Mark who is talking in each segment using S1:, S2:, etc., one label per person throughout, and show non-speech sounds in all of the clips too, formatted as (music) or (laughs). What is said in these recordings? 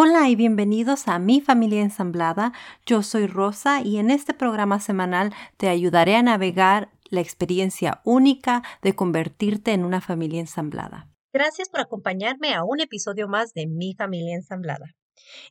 S1: Hola y bienvenidos a Mi Familia Ensamblada. Yo soy Rosa y en este programa semanal te ayudaré a navegar la experiencia única de convertirte en una familia ensamblada.
S2: Gracias por acompañarme a un episodio más de Mi Familia Ensamblada.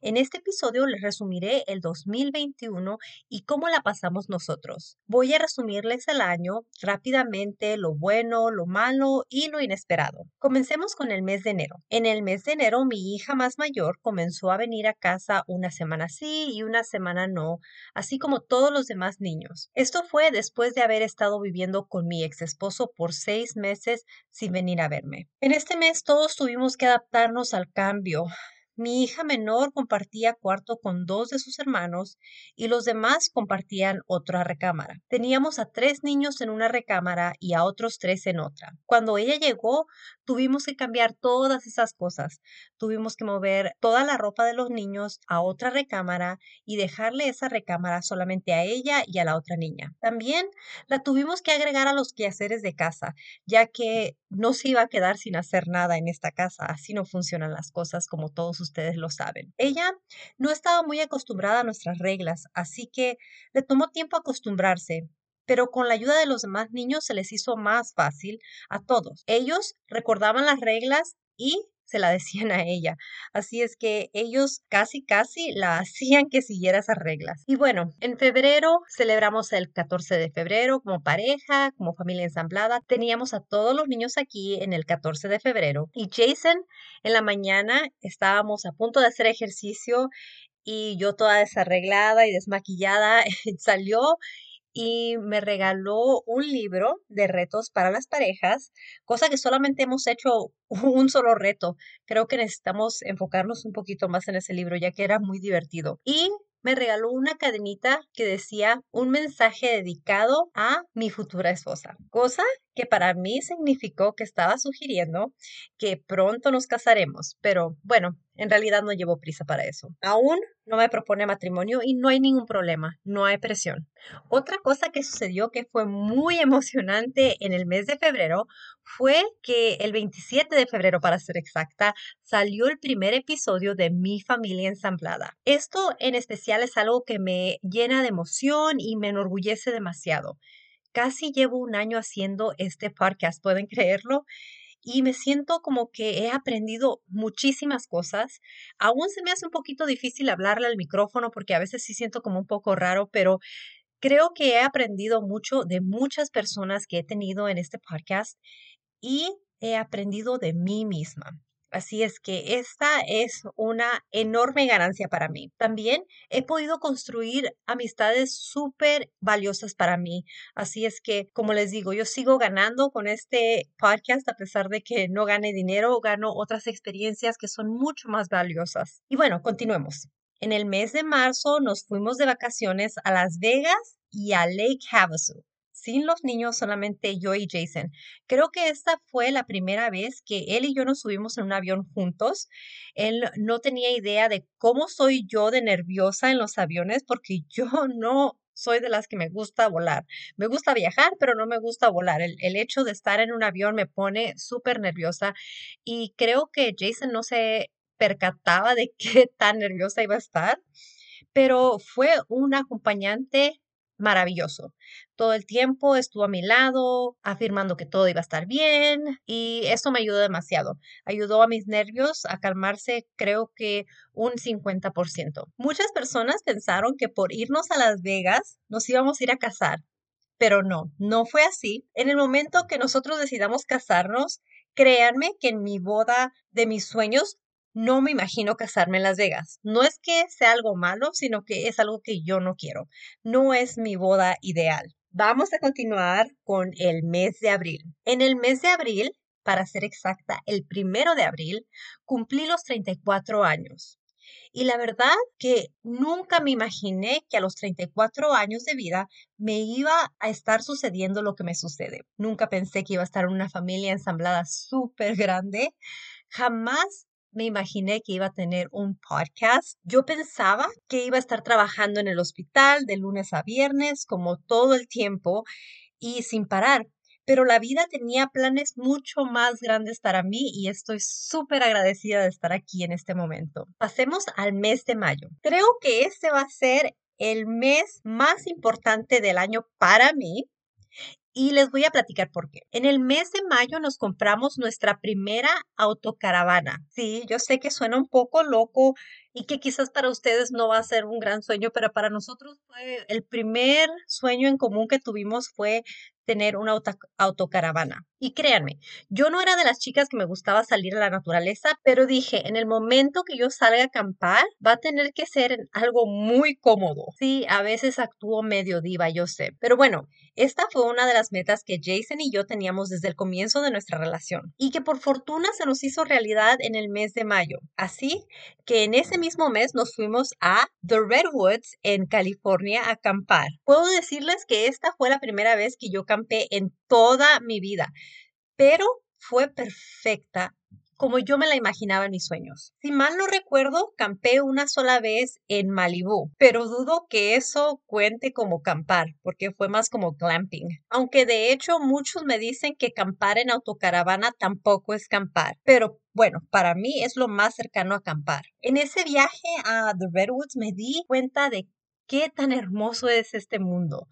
S2: En este episodio les resumiré el 2021 y cómo la pasamos nosotros. Voy a resumirles el año rápidamente, lo bueno, lo malo y lo inesperado. Comencemos con el mes de enero. En el mes de enero mi hija más mayor comenzó a venir a casa una semana sí y una semana no, así como todos los demás niños. Esto fue después de haber estado viviendo con mi ex esposo por seis meses sin venir a verme. En este mes todos tuvimos que adaptarnos al cambio. Mi hija menor compartía cuarto con dos de sus hermanos y los demás compartían otra recámara. Teníamos a tres niños en una recámara y a otros tres en otra. Cuando ella llegó, tuvimos que cambiar todas esas cosas. Tuvimos que mover toda la ropa de los niños a otra recámara y dejarle esa recámara solamente a ella y a la otra niña. También la tuvimos que agregar a los quehaceres de casa, ya que no se iba a quedar sin hacer nada en esta casa. Así no funcionan las cosas como todos ustedes lo saben. Ella no estaba muy acostumbrada a nuestras reglas, así que le tomó tiempo acostumbrarse, pero con la ayuda de los demás niños se les hizo más fácil a todos. Ellos recordaban las reglas y se la decían a ella. Así es que ellos casi, casi la (laughs) hacían que siguiera esas reglas. Y bueno, en febrero celebramos el 14 de febrero como pareja, como familia ensamblada. Teníamos a todos los niños aquí en el 14 de febrero. Y Jason, en la mañana estábamos a punto de hacer ejercicio y yo toda desarreglada y desmaquillada (laughs) salió y me regaló un libro de retos para las parejas, cosa que solamente hemos hecho (laughs) un solo reto. Creo que necesitamos enfocarnos un poquito más en ese libro, ya que era muy divertido. Y me regaló una cadenita que decía un mensaje dedicado a mi futura esposa, cosa que para mí significó que estaba sugiriendo que pronto nos casaremos, pero bueno, en realidad no llevo prisa para eso. Aún no me propone matrimonio y no hay ningún problema, no hay presión. Otra cosa que sucedió que fue muy (laughs) emocionante en el mes de febrero fue que el 27 de febrero, para ser exacta, salió el primer episodio de Mi familia ensamblada. Esto en especial es algo que me llena de emoción y me enorgullece demasiado. Casi llevo un año haciendo este podcast, ¿pueden creerlo? Y me siento como que he aprendido muchísimas cosas. Aún se me hace un poquito difícil hablarle al micrófono porque a veces sí siento como un poco raro, pero creo que he aprendido mucho de muchas personas que he tenido en este podcast y he aprendido de mí misma. Así es que esta es una enorme ganancia para mí. También he podido construir amistades súper valiosas para mí. Así es que, como les digo, yo sigo ganando con este podcast a pesar de que no gane dinero, gano otras experiencias que son mucho más valiosas. Y bueno, continuemos. En el mes de marzo nos fuimos de vacaciones a Las Vegas y a Lake Havasu sin los niños, solamente yo y Jason. Creo que esta fue la primera vez que él y yo nos subimos en un avión juntos. Él no tenía idea de cómo soy yo de nerviosa en los aviones porque yo (laughs) no soy de las que me gusta volar. Me gusta viajar, pero no me gusta volar. El, el hecho de estar en un avión me pone súper nerviosa y creo que Jason no se percataba de (laughs) qué tan nerviosa iba a estar, pero fue un acompañante maravilloso. Todo el tiempo estuvo a mi lado, afirmando que todo iba a estar bien y eso me ayudó demasiado. Ayudó a mis nervios a calmarse creo que un 50%. Muchas personas pensaron que por irnos a Las Vegas nos íbamos a ir a casar, pero no, no fue así. En el momento que nosotros decidamos casarnos, créanme que en mi boda de mis sueños no me imagino casarme en Las Vegas. No es que sea algo malo, sino que es algo que yo no quiero. No es mi boda ideal. Vamos a continuar con el mes de abril. En el mes de abril, para ser exacta, el primero de abril, cumplí los 34 años. Y la verdad que nunca me imaginé que a los 34 años de vida me iba a estar sucediendo lo que me sucede. Nunca pensé que iba a estar en una familia ensamblada súper grande. Jamás me imaginé que iba a tener un podcast. Yo pensaba que iba a estar trabajando en el hospital de lunes a viernes, como todo el tiempo y sin parar. pero la vida tenía planes mucho más grandes para mí y estoy súper agradecida de estar aquí en este momento. Pasemos al mes de mayo. Creo que este va a ser el mes más importante del año para mí y les voy a platicar por qué. En el mes de mayo nos compramos nuestra primera autocaravana. Sí, yo sé que suena un poco loco y que quizás para ustedes no va a ser un gran sueño, pero para nosotros fue el primer sueño en común que tuvimos fue tener una autocaravana. Y créanme, yo no era de las chicas que me gustaba salir a la naturaleza, pero dije, en el momento que yo salga a acampar, va a tener que ser algo muy cómodo. Sí, a veces actúo medio diva, yo sé. Pero bueno, esta fue una de las metas que Jason y yo teníamos desde el comienzo de nuestra relación y que por fortuna se nos hizo realidad en el mes de mayo. Así que en ese mismo mes nos fuimos a The Redwoods en California a acampar. Puedo decirles que esta fue la primera vez que yo en toda mi vida, pero fue perfecta como yo me la imaginaba en mis sueños. Si mal no recuerdo, campé una sola vez en Malibu, pero dudo que eso cuente como campar, porque fue más como glamping. Aunque de hecho muchos me dicen que campar en autocaravana tampoco es campar, pero bueno, para mí es lo más cercano a acampar. En ese viaje a The Redwoods me di cuenta de qué tan hermoso es este mundo.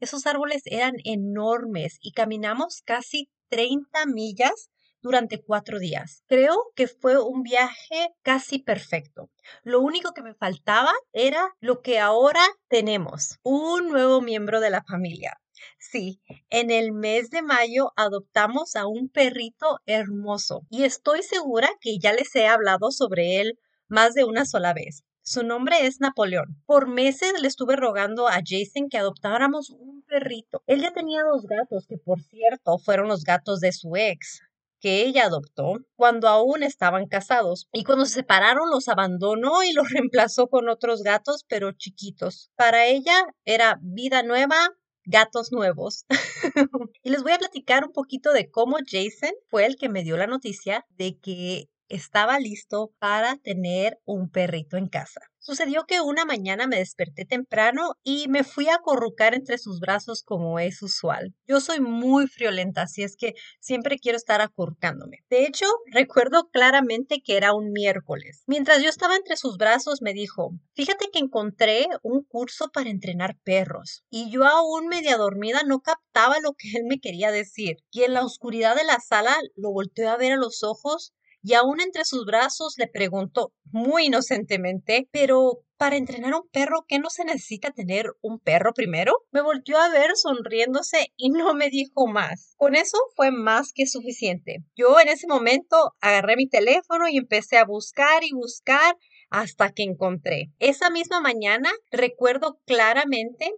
S2: Esos árboles eran enormes y caminamos casi 30 millas durante cuatro días. Creo que fue un viaje casi perfecto. Lo único que me faltaba era lo que ahora tenemos, un nuevo miembro de la familia. Sí, en el mes de mayo adoptamos a un perrito hermoso y estoy segura que ya les he hablado sobre él más de una sola vez. Su nombre es Napoleón. Por meses le estuve rogando a Jason que adoptáramos un perrito. Él ya tenía dos gatos, que por cierto fueron los gatos de su ex que ella adoptó cuando aún estaban casados. Y cuando se separaron los abandonó y los (laughs) reemplazó con otros gatos, pero chiquitos. Para ella era vida nueva, gatos nuevos. (laughs) y les voy a platicar un poquito de cómo Jason fue el que me dio la noticia de que estaba listo para tener un perrito en casa. Sucedió que una mañana me desperté temprano y me fui a acurrucar entre sus brazos como es usual. Yo soy muy friolenta, así es que siempre quiero estar acurrucándome. De hecho, recuerdo claramente que era un miércoles. Mientras yo estaba entre sus brazos, me dijo, fíjate que encontré un curso para entrenar perros. Y yo aún media dormida no captaba lo que él me quería decir. Y en la oscuridad de la sala lo volteé a ver a los ojos y aún entre sus brazos le preguntó muy inocentemente, pero para entrenar a un perro, ¿qué no se necesita tener un perro primero? Me volvió a ver sonriéndose y no me dijo más. Con eso fue más que suficiente. Yo en ese momento agarré mi teléfono y empecé a buscar y buscar hasta que encontré. Esa misma mañana recuerdo claramente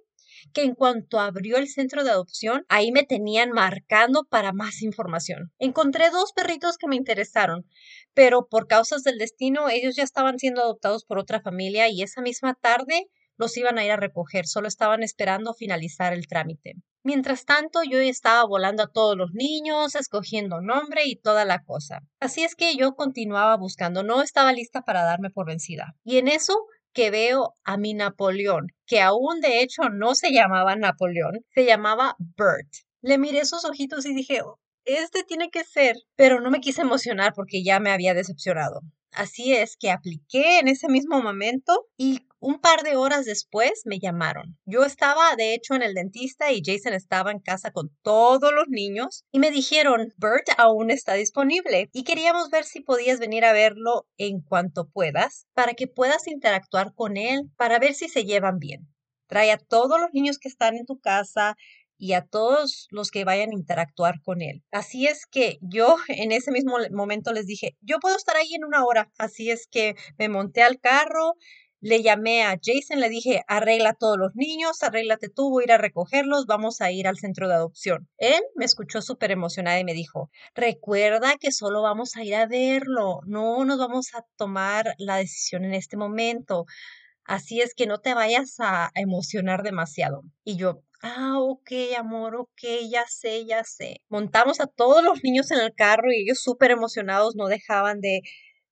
S2: que en cuanto abrió el centro de adopción, ahí me tenían marcando para más información. Encontré dos perritos que me interesaron, pero por causas del destino ellos ya estaban siendo adoptados por otra familia y esa misma tarde los iban a ir a recoger, solo estaban esperando finalizar el trámite. Mientras tanto, yo estaba volando a todos los niños, escogiendo nombre y toda la cosa. Así es que yo continuaba buscando, no estaba lista para darme por vencida. Y en eso que veo a mi Napoleón, que aún de hecho no se llamaba Napoleón, se llamaba Bert. Le miré esos ojitos y dije, oh, este tiene que ser, pero no me quise emocionar porque ya me había decepcionado. Así es que apliqué en ese mismo momento y un par de horas después me llamaron. Yo estaba de hecho en el dentista y Jason estaba en casa con todos los niños y me dijeron, Bert aún está disponible y queríamos ver si podías venir a verlo en cuanto puedas para que puedas interactuar con él para ver si se llevan bien. Trae a todos los niños que están en tu casa, y a todos los que vayan a interactuar con él. Así es que yo en ese mismo momento les dije, yo puedo estar ahí en una hora. Así es que me monté al carro, le llamé a Jason, le dije, arregla a todos los niños, arréglate tú, voy a ir a recogerlos, vamos a ir al centro de adopción. Él me escuchó súper emocionada y me dijo, recuerda que solo vamos a ir a verlo, no nos vamos a tomar la decisión en este momento. Así es que no te vayas a emocionar demasiado. Y yo, Ah, ok, amor, ok, ya sé, ya sé. Montamos a todos los niños en el carro y ellos súper emocionados no dejaban de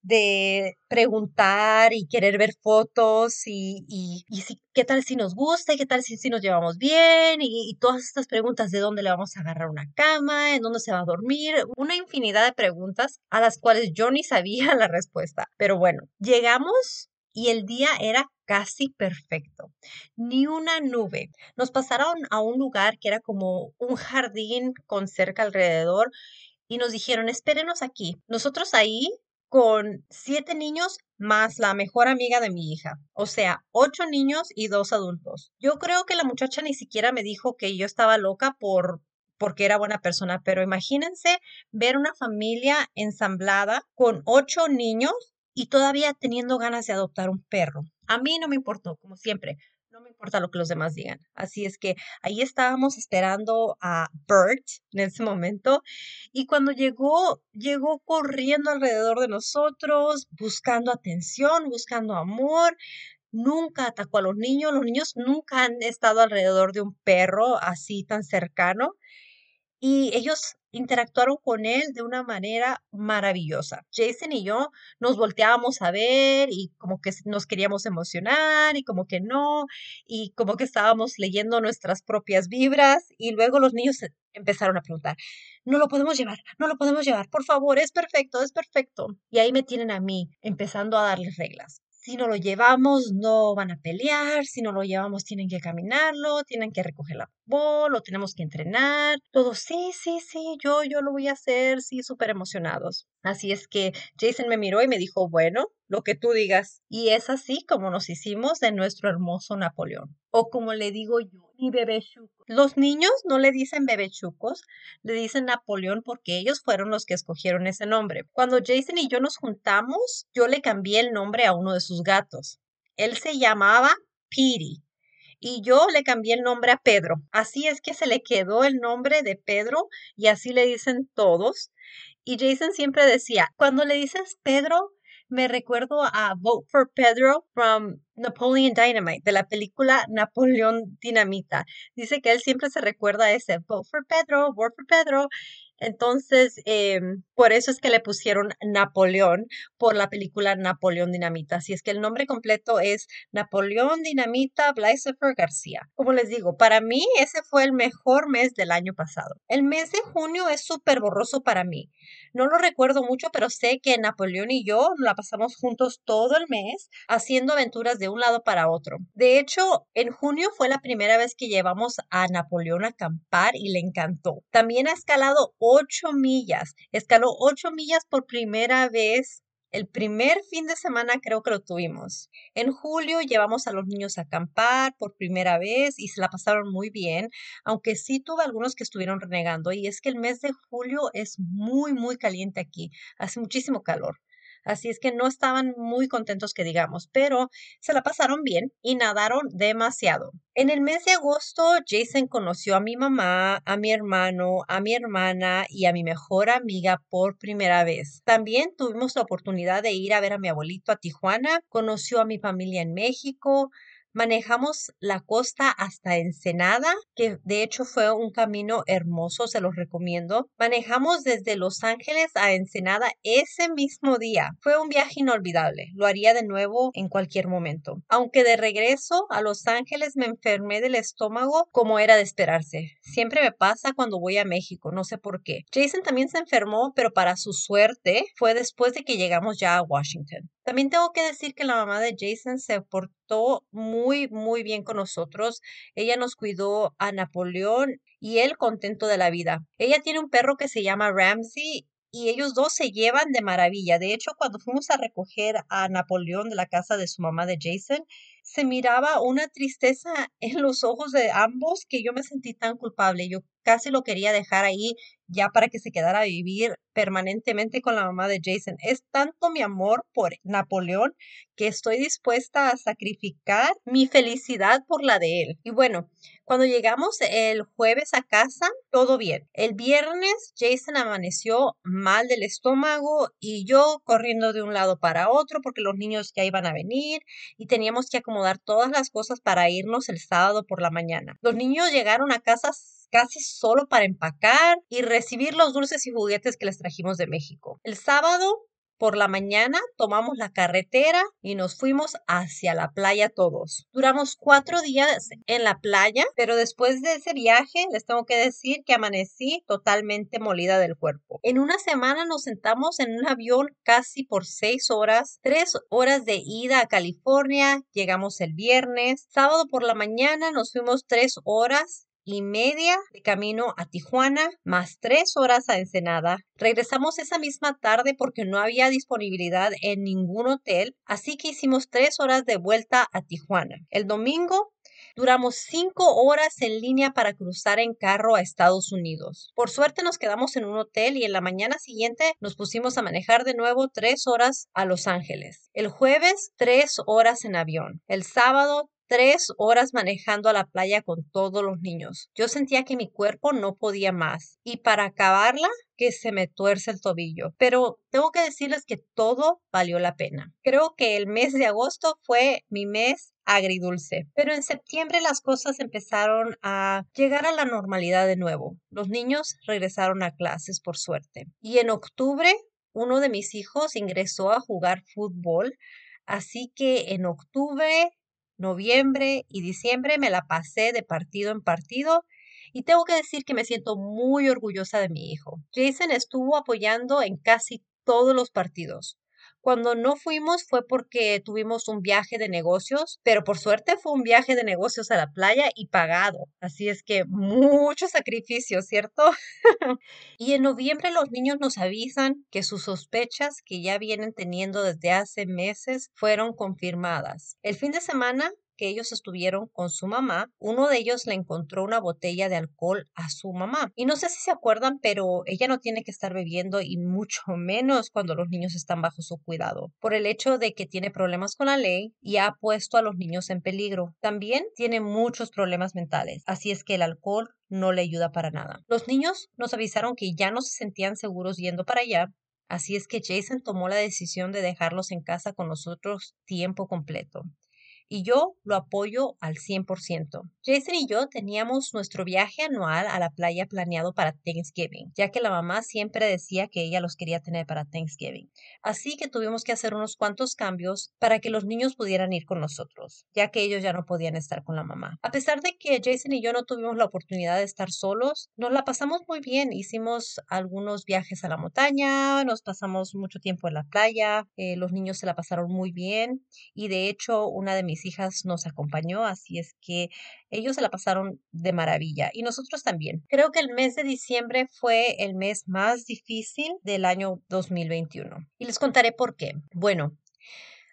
S2: de preguntar y querer ver fotos y, y, y si, qué tal si nos gusta y qué tal si, si nos llevamos bien y, y, todas estas preguntas de dónde le vamos a agarrar una cama, en dónde se va a dormir, una infinidad de preguntas a las cuales yo ni sabía (laughs) la respuesta. Pero bueno, llegamos y el día era casi perfecto. Ni una nube. Nos pasaron a un lugar que era como un jardín con cerca alrededor y nos dijeron, espérenos aquí. Nosotros ahí con siete niños más la mejor amiga de mi hija. O sea, ocho niños y dos adultos. Yo creo que la muchacha ni siquiera me dijo que yo estaba loca por porque era buena persona, pero imagínense ver una familia ensamblada con ocho niños y todavía teniendo ganas de adoptar un perro. A mí no me importó, como siempre, no me importa lo que los demás digan. Así es que ahí estábamos esperando a Bert en ese momento y cuando llegó, llegó corriendo alrededor de nosotros, buscando atención, buscando amor. Nunca atacó a los niños, los niños nunca han estado alrededor de un perro así tan cercano y ellos interactuaron con él de una manera maravillosa. Jason y yo nos volteábamos a ver y como que nos queríamos emocionar y como que no, y como que estábamos leyendo nuestras propias vibras y luego los niños empezaron a preguntar, no lo podemos llevar, no lo podemos llevar, por favor, es perfecto, es perfecto. Y ahí me tienen a mí empezando a darles reglas si no lo llevamos no van a pelear, si no lo llevamos tienen que caminarlo, tienen que recoger la bola, lo tenemos que entrenar, todo, sí, sí, sí, yo, yo lo voy a hacer, sí, súper emocionados. Así es que Jason me miró y me dijo, bueno, lo que tú digas. Y es así como nos hicimos de nuestro hermoso Napoleón. O como le digo yo, mi bebé chuco. Los niños no le dicen bebé chucos, le dicen Napoleón porque ellos fueron los que escogieron ese nombre. Cuando Jason y yo nos juntamos, yo le cambié el nombre a uno de sus gatos. Él se llamaba Piri y yo le cambié el nombre a Pedro. Así es que se le quedó el nombre de Pedro y así le dicen todos. Y Jason siempre decía, cuando le dices Pedro, me recuerdo a Vote for Pedro from Napoleon Dynamite, de la película Napoleón Dinamita. Dice que él siempre se recuerda a ese Vote for Pedro, Vote for Pedro. Entonces, em, por eso es que le pusieron Napoleón por la película Napoleón Dinamita. Así es que el nombre completo es Napoleón Dinamita Blysefer García. Como les digo, para mí ese fue el mejor mes del año pasado. El mes de junio es súper borroso para mí. No lo recuerdo mucho, pero sé que Napoleón y yo la pasamos juntos todo el mes haciendo aventuras de un lado para otro. De hecho, en junio fue la primera vez que llevamos a Napoleón a acampar y le encantó. También ha escalado ocho millas. Escaló ocho millas por primera vez el primer fin de semana creo que lo tuvimos. En julio llevamos a los niños a acampar por primera vez y se la pasaron muy bien, aunque sí tuve algunos que estuvieron renegando y es que el mes de julio es muy, muy caliente aquí, hace muchísimo calor. Así es que no estaban muy contentos que digamos, pero se la pasaron bien y nadaron demasiado. En el mes de agosto, Jason conoció a mi mamá, a mi hermano, a mi hermana y a mi mejor amiga por primera vez. También tuvimos la oportunidad de ir a ver a mi abuelito a Tijuana, conoció a mi familia en México, Manejamos la costa hasta Ensenada, que de hecho fue un camino hermoso, se los recomiendo. Manejamos desde Los Ángeles a Ensenada ese mismo día. Fue un viaje inolvidable, lo haría de nuevo en cualquier momento. Aunque de regreso a Los Ángeles me enfermé del estómago como era de esperarse. Siempre me pasa cuando voy a México, no sé por qué. Jason también se enfermó, pero para su suerte fue después de que llegamos ya a Washington. También tengo que decir que la mamá de Jason se portó muy, muy bien con nosotros. Ella nos cuidó a Napoleón y él contento de la vida. Ella tiene un perro que se llama Ramsey y ellos dos se llevan de maravilla. De hecho, cuando fuimos a recoger a Napoleón de la casa de su mamá de Jason, se miraba una tristeza (laughs) en los ojos de ambos que yo me sentí tan culpable. Yo casi lo quería dejar ahí ya para que se quedara a vivir permanentemente con la mamá de Jason. Es tanto mi amor por Napoleón que estoy dispuesta a sacrificar mi felicidad por la de él. Y bueno, cuando llegamos el jueves a casa, todo bien. El viernes Jason amaneció mal del estómago y yo corriendo de un lado para otro porque los niños ya iban a venir y teníamos que acomodar todas las cosas para irnos el sábado por la mañana. Los niños llegaron a casa casi solo para empacar y recibir los dulces y juguetes que les trajimos de México. El sábado por la mañana tomamos la carretera y nos fuimos hacia la playa todos. Duramos cuatro días en la playa, pero después de ese viaje les tengo que decir que amanecí totalmente molida del cuerpo. En una semana nos sentamos en un avión casi por seis horas, tres horas de ida a California, llegamos el viernes, sábado por la mañana nos fuimos tres horas y media de camino a Tijuana, más tres horas a Ensenada. Regresamos esa misma tarde porque no había disponibilidad en ningún hotel, así que hicimos tres horas de vuelta a Tijuana. El domingo Duramos cinco horas en línea para cruzar en carro a Estados Unidos. Por suerte nos quedamos en un hotel y en la mañana siguiente nos pusimos a manejar de nuevo tres horas a Los Ángeles. El jueves, tres horas en avión. El sábado, tres horas manejando a la playa con todos los niños. Yo sentía que mi cuerpo no podía más. Y para acabarla, que se me tuerce el tobillo. Pero tengo que decirles que todo valió la pena. Creo que el mes de agosto fue mi mes agridulce. Pero en septiembre las cosas empezaron a llegar a la normalidad de nuevo. Los niños regresaron a clases por suerte. Y en octubre uno de mis hijos ingresó a jugar fútbol. Así que en octubre noviembre y diciembre me la pasé de partido en partido y tengo que decir que me siento muy orgullosa de mi hijo. Jason estuvo apoyando en casi todos los partidos. Cuando no fuimos fue porque tuvimos un viaje de negocios, pero por suerte fue un viaje de negocios a la playa y pagado. Así es que mucho sacrificio, ¿cierto? (laughs) y en noviembre los niños nos avisan que sus sospechas que ya vienen teniendo desde hace meses fueron confirmadas. El fin de semana que ellos estuvieron con su mamá, uno de ellos le encontró una botella de alcohol a su mamá. Y no sé si se acuerdan, pero ella no tiene que estar bebiendo y mucho (laughs) menos cuando los niños están bajo su cuidado, por el hecho de que tiene problemas con la ley y ha puesto a los niños en peligro. También tiene muchos problemas mentales, así es que el alcohol no le ayuda para nada. Los niños nos avisaron que ya no se sentían seguros yendo para allá Así es que Jason tomó la decisión de dejarlos en casa con nosotros tiempo completo y yo lo apoyo al 100%. Jason y yo teníamos nuestro viaje anual a la playa planeado para Thanksgiving, ya que la mamá siempre decía que ella los quería tener para Thanksgiving. Así que tuvimos que hacer unos cuantos cambios para que los niños pudieran ir con nosotros, ya que ellos ya no podían estar con la mamá. A pesar de que Jason y yo no tuvimos la oportunidad de estar solos, nos la pasamos muy bien. Hicimos algunos viajes a la montaña, nos pasamos mucho tiempo en la playa, eh, los niños se la pasaron muy bien y de hecho una de hijas nos acompañó, así es que ellos se la pasaron de maravilla y nosotros también. Creo que el mes de diciembre fue el mes más difícil del año 2021 y les contaré por qué. Bueno,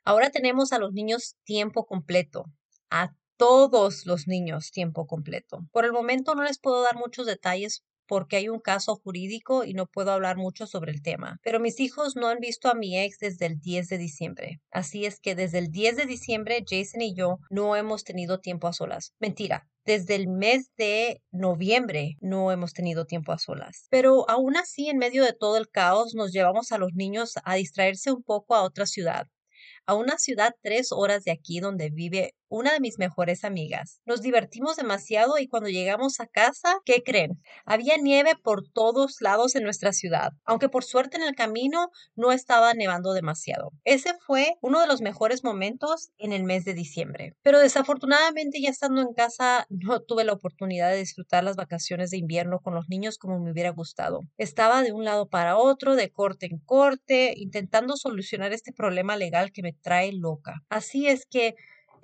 S2: ahora tenemos a los niños tiempo completo, a todos los niños tiempo completo. Por el momento no les puedo dar muchos detalles porque hay un caso jurídico y no puedo hablar mucho sobre el tema. Pero mis hijos no han visto a mi ex desde el 10 de diciembre. Así es que desde el 10 de diciembre Jason y yo no hemos tenido tiempo a solas. Mentira, desde el mes de noviembre no hemos tenido tiempo a solas. Pero aún así, en medio de todo el caos, nos llevamos a los niños a distraerse un poco a otra ciudad, a una ciudad tres horas de aquí donde vive una de mis mejores amigas. Nos divertimos demasiado y cuando llegamos a casa, ¿qué creen? Había nieve por todos lados en nuestra ciudad, aunque por suerte en el camino no estaba nevando demasiado. Ese fue uno de los mejores momentos en el mes de diciembre. Pero desafortunadamente ya estando en casa (laughs) no tuve la oportunidad de disfrutar las vacaciones de invierno con los niños como me hubiera gustado. Estaba de un lado para otro, de corte en corte, intentando solucionar este problema legal que me trae loca. Así es que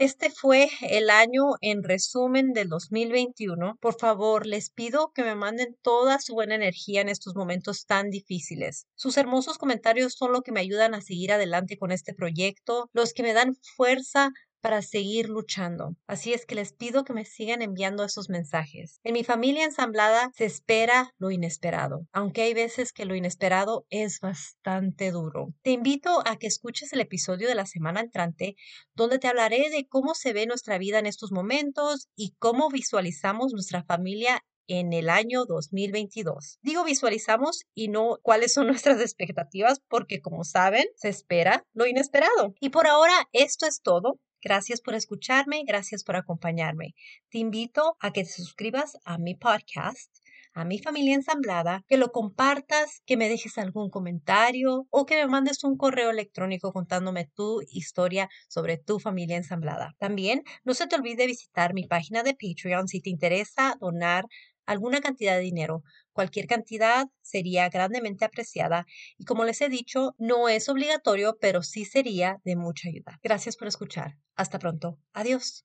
S2: este fue el año en resumen del 2021. Por favor, les pido que me manden toda su buena energía en estos momentos tan difíciles. Sus hermosos comentarios son lo que me ayudan a seguir adelante con este proyecto, los que me dan fuerza para seguir luchando. Así es que les pido que me sigan enviando esos mensajes. En mi familia ensamblada se espera lo inesperado, aunque hay veces que lo inesperado es bastante duro. Te invito a que escuches el episodio de la semana entrante donde te hablaré de cómo se ve nuestra vida en estos momentos y cómo visualizamos nuestra familia en el año 2022. Digo visualizamos y no cuáles son (laughs) nuestras expectativas porque como saben, se espera lo inesperado. Y por ahora esto es todo. Gracias por escucharme, gracias por acompañarme. Te invito a que te suscribas a mi podcast a mi familia ensamblada, que lo compartas, que me dejes algún comentario o que me mandes un correo electrónico contándome tu historia sobre tu familia ensamblada. También no se te olvide visitar mi página de Patreon si te interesa donar alguna cantidad de dinero. Cualquier cantidad sería grandemente apreciada y como les he dicho, no es obligatorio, pero sí sería de mucha ayuda. Gracias por escuchar. Hasta pronto. Adiós.